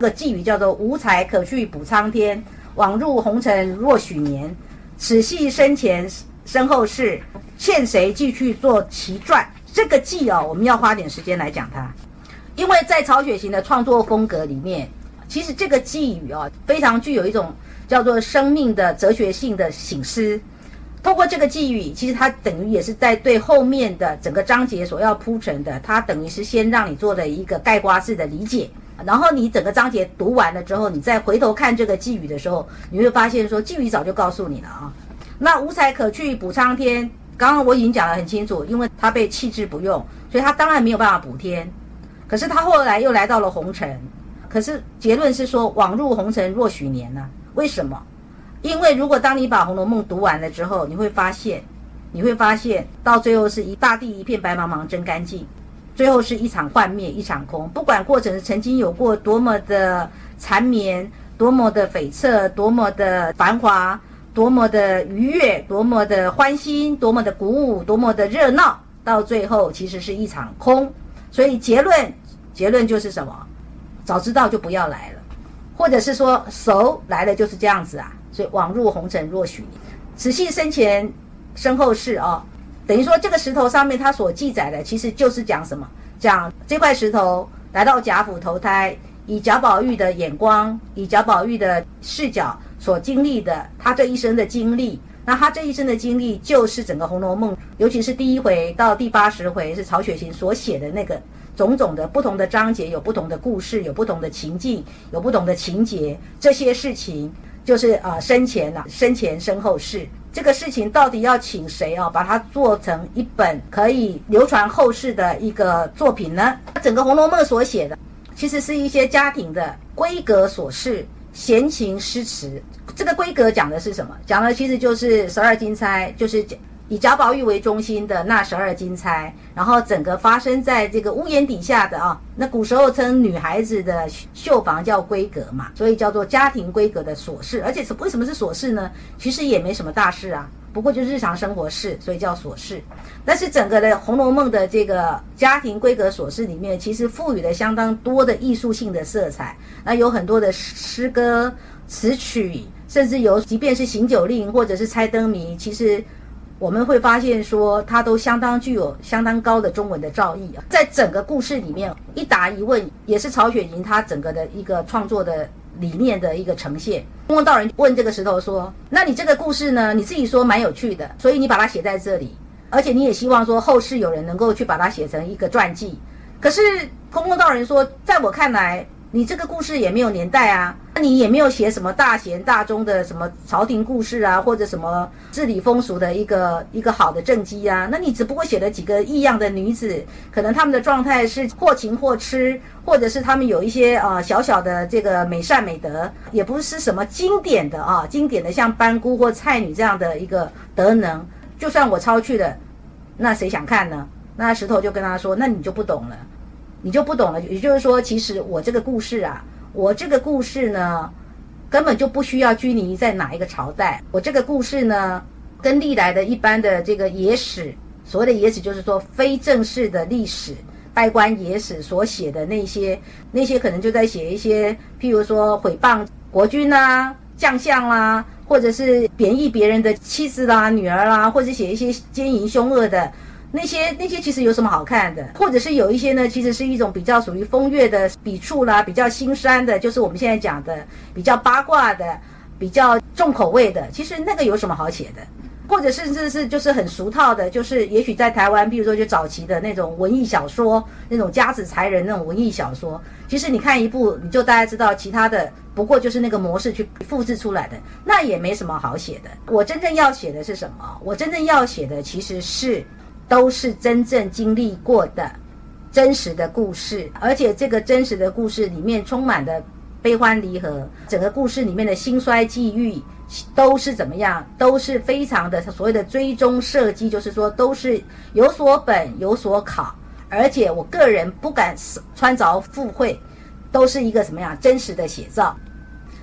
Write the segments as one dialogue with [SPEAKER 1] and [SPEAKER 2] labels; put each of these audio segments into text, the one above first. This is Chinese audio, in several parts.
[SPEAKER 1] 这个寄语叫做“无才可去补苍天，枉入红尘若许年。此系生前身后事，欠谁继续做奇传？”这个寄哦，我们要花点时间来讲它，因为在曹雪芹的创作风格里面，其实这个寄语哦，非常具有一种叫做生命的哲学性的醒思。透过这个寄语，其实它等于也是在对后面的整个章节所要铺陈的，它等于是先让你做了一个概括式的理解，然后你整个章节读完了之后，你再回头看这个寄语的时候，你会发现说寄语早就告诉你了啊。那无才可去补苍天，刚刚我已经讲得很清楚，因为他被弃之不用，所以他当然没有办法补天。可是他后来又来到了红尘，可是结论是说枉入红尘若许年呢？为什么？因为如果当你把《红楼梦》读完了之后，你会发现，你会发现到最后是一大地一片白茫茫真干净，最后是一场幻灭一场空。不管过程曾经有过多么的缠绵，多么的悱恻，多么的繁华，多么的愉悦，多么的欢欣，多么的鼓舞，多么的热闹，到最后其实是一场空。所以结论，结论就是什么？早知道就不要来了，或者是说熟来了就是这样子啊。所以枉入红尘若许，此系生前身后事啊，等于说这个石头上面它所记载的，其实就是讲什么？讲这块石头来到贾府投胎，以贾宝玉的眼光，以贾宝玉的视角所经历的，他这一生的经历。那他这一生的经历，就是整个《红楼梦》，尤其是第一回到第八十回，是曹雪芹所写的那个种种的不同的章节，有不同的故事，有不同的情境，有不同的情节，这些事情。就是啊，生前呐，生前身后事，这个事情到底要请谁啊，把它做成一本可以流传后世的一个作品呢？整个《红楼梦》所写的，其实是一些家庭的闺阁琐事、闲情诗词。这个闺阁讲的是什么？讲的其实就是十二金钗，就是讲。以贾宝玉为中心的那十二金钗，然后整个发生在这个屋檐底下的啊，那古时候称女孩子的绣房叫闺阁嘛，所以叫做家庭闺阁的琐事。而且是为什么是琐事呢？其实也没什么大事啊，不过就日常生活事，所以叫琐事。但是整个的《红楼梦》的这个家庭闺阁琐事里面，其实赋予了相当多的艺术性的色彩。那有很多的诗歌词曲，甚至有即便是行酒令或者是猜灯谜，其实。我们会发现说，它都相当具有相当高的中文的造诣啊，在整个故事里面，一答一问也是曹雪芹他整个的一个创作的理念的一个呈现。公公道人问这个石头说：“那你这个故事呢？你自己说蛮有趣的，所以你把它写在这里，而且你也希望说后世有人能够去把它写成一个传记。可是公公道人说，在我看来。”你这个故事也没有年代啊，你也没有写什么大贤大忠的什么朝廷故事啊，或者什么治理风俗的一个一个好的政绩啊，那你只不过写了几个异样的女子，可能他们的状态是或情或痴，或者是他们有一些啊小小的这个美善美德，也不是什么经典的啊经典的像班姑或蔡女这样的一个德能，就算我抄去了，那谁想看呢？那石头就跟他说，那你就不懂了。你就不懂了，也就是说，其实我这个故事啊，我这个故事呢，根本就不需要拘泥在哪一个朝代。我这个故事呢，跟历来的一般的这个野史，所谓的野史，就是说非正式的历史、拜官野史所写的那些，那些可能就在写一些，譬如说毁谤国君啦、将相啦，或者是贬义别人的妻子啦、女儿啦，或者写一些奸淫凶恶的。那些那些其实有什么好看的？或者是有一些呢，其实是一种比较属于风月的笔触啦，比较心酸的，就是我们现在讲的比较八卦的、比较重口味的。其实那个有什么好写的？或者甚至是就是很俗套的，就是也许在台湾，比如说就早期的那种文艺小说，那种家子才人那种文艺小说，其实你看一部，你就大家知道其他的，不过就是那个模式去复制出来的，那也没什么好写的。我真正要写的是什么？我真正要写的其实是。都是真正经历过的真实的故事，而且这个真实的故事里面充满的悲欢离合，整个故事里面的兴衰际遇都是怎么样？都是非常的所谓的追踪设计，就是说都是有所本有所考，而且我个人不敢穿凿附会，都是一个什么样真实的写照。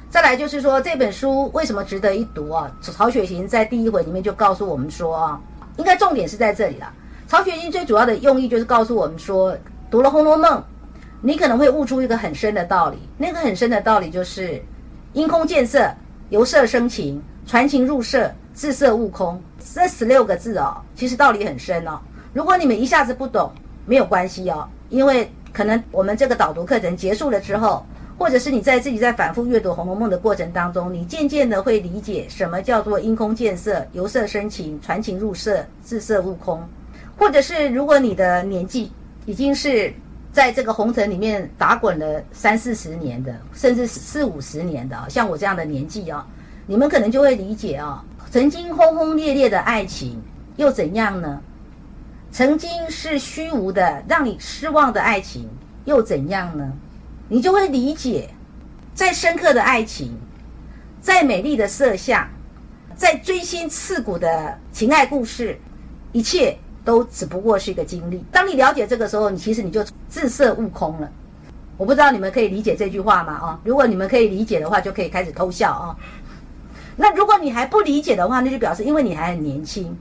[SPEAKER 1] 再来就是说这本书为什么值得一读啊？曹雪芹在第一回里面就告诉我们说啊。应该重点是在这里了。曹雪芹最主要的用意就是告诉我们说，读了《红楼梦》，你可能会悟出一个很深的道理。那个很深的道理就是“因空见色，由色生情，传情入色，自色悟空”。这十六个字哦，其实道理很深哦。如果你们一下子不懂，没有关系哦，因为可能我们这个导读课程结束了之后。或者是你在自己在反复阅读《红楼梦》的过程当中，你渐渐的会理解什么叫做因空见色，由色生情，传情入色，自色悟空。或者是如果你的年纪已经是在这个红尘里面打滚了三四十年的，甚至四五十年的，像我这样的年纪哦，你们可能就会理解哦，曾经轰轰烈烈的爱情又怎样呢？曾经是虚无的让你失望的爱情又怎样呢？你就会理解，再深刻的爱情，再美丽的色相，再锥心刺骨的情爱故事，一切都只不过是一个经历。当你了解这个时候，你其实你就自色悟空了。我不知道你们可以理解这句话吗？啊，如果你们可以理解的话，就可以开始偷笑啊。那如果你还不理解的话，那就表示因为你还很年轻，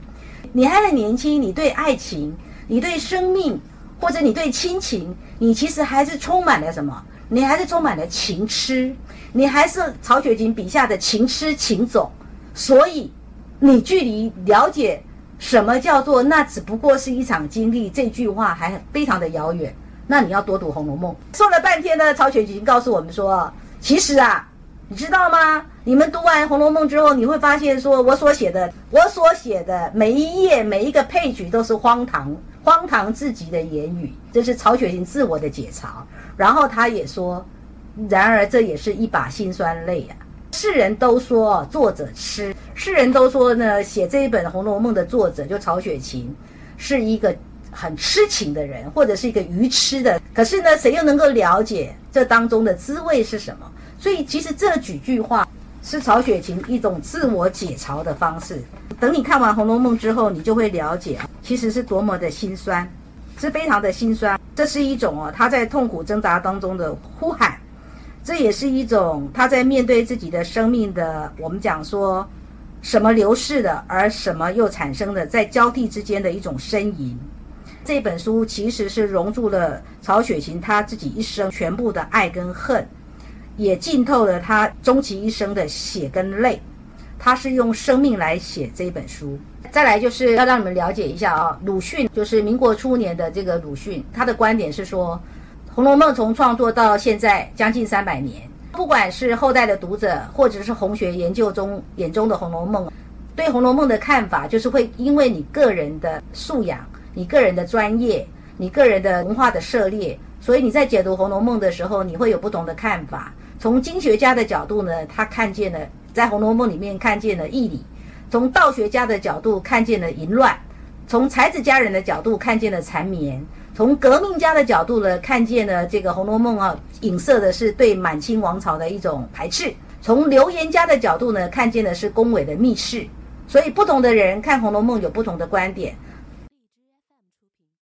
[SPEAKER 1] 你还很年轻，你对爱情，你对生命，或者你对亲情，你其实还是充满了什么？你还是充满了情痴，你还是曹雪芹笔下的情痴情种，所以你距离了解什么叫做那只不过是一场经历这句话还非常的遥远。那你要多读《红楼梦》。说了半天呢，曹雪芹告诉我们说，其实啊，你知道吗？你们读完《红楼梦》之后，你会发现，说我所写的，我所写的每一页每一个配角都是荒唐、荒唐至极的言语，这是曹雪芹自我的解嘲。然后他也说，然而这也是一把辛酸泪啊！世人都说作者痴，世人都说呢，写这一本《红楼梦》的作者就曹雪芹，是一个很痴情的人，或者是一个愚痴的。可是呢，谁又能够了解这当中的滋味是什么？所以其实这几句话是曹雪芹一种自我解嘲的方式。等你看完《红楼梦》之后，你就会了解，其实是多么的心酸。是非常的心酸，这是一种哦，他在痛苦挣扎当中的呼喊，这也是一种他在面对自己的生命的，我们讲说，什么流逝的，而什么又产生的，在交替之间的一种呻吟。这本书其实是融入了曹雪芹他自己一生全部的爱跟恨，也浸透了他终其一生的血跟泪，他是用生命来写这本书。再来就是要让你们了解一下啊，鲁迅就是民国初年的这个鲁迅，他的观点是说，《红楼梦》从创作到现在将近三百年，不管是后代的读者，或者是红学研究中眼中的《红楼梦》，对《红楼梦》的看法，就是会因为你个人的素养、你个人的专业、你个人的文化的涉猎，所以你在解读《红楼梦》的时候，你会有不同的看法。从经学家的角度呢，他看见了在《红楼梦》里面看见了义理。从道学家的角度看见了淫乱，从才子佳人的角度看见了缠绵，从革命家的角度呢看见了这个《红楼梦》啊，影射的是对满清王朝的一种排斥；从流言家的角度呢看见的是宫闱的密室。所以不同的人看《红楼梦》有不同的观点。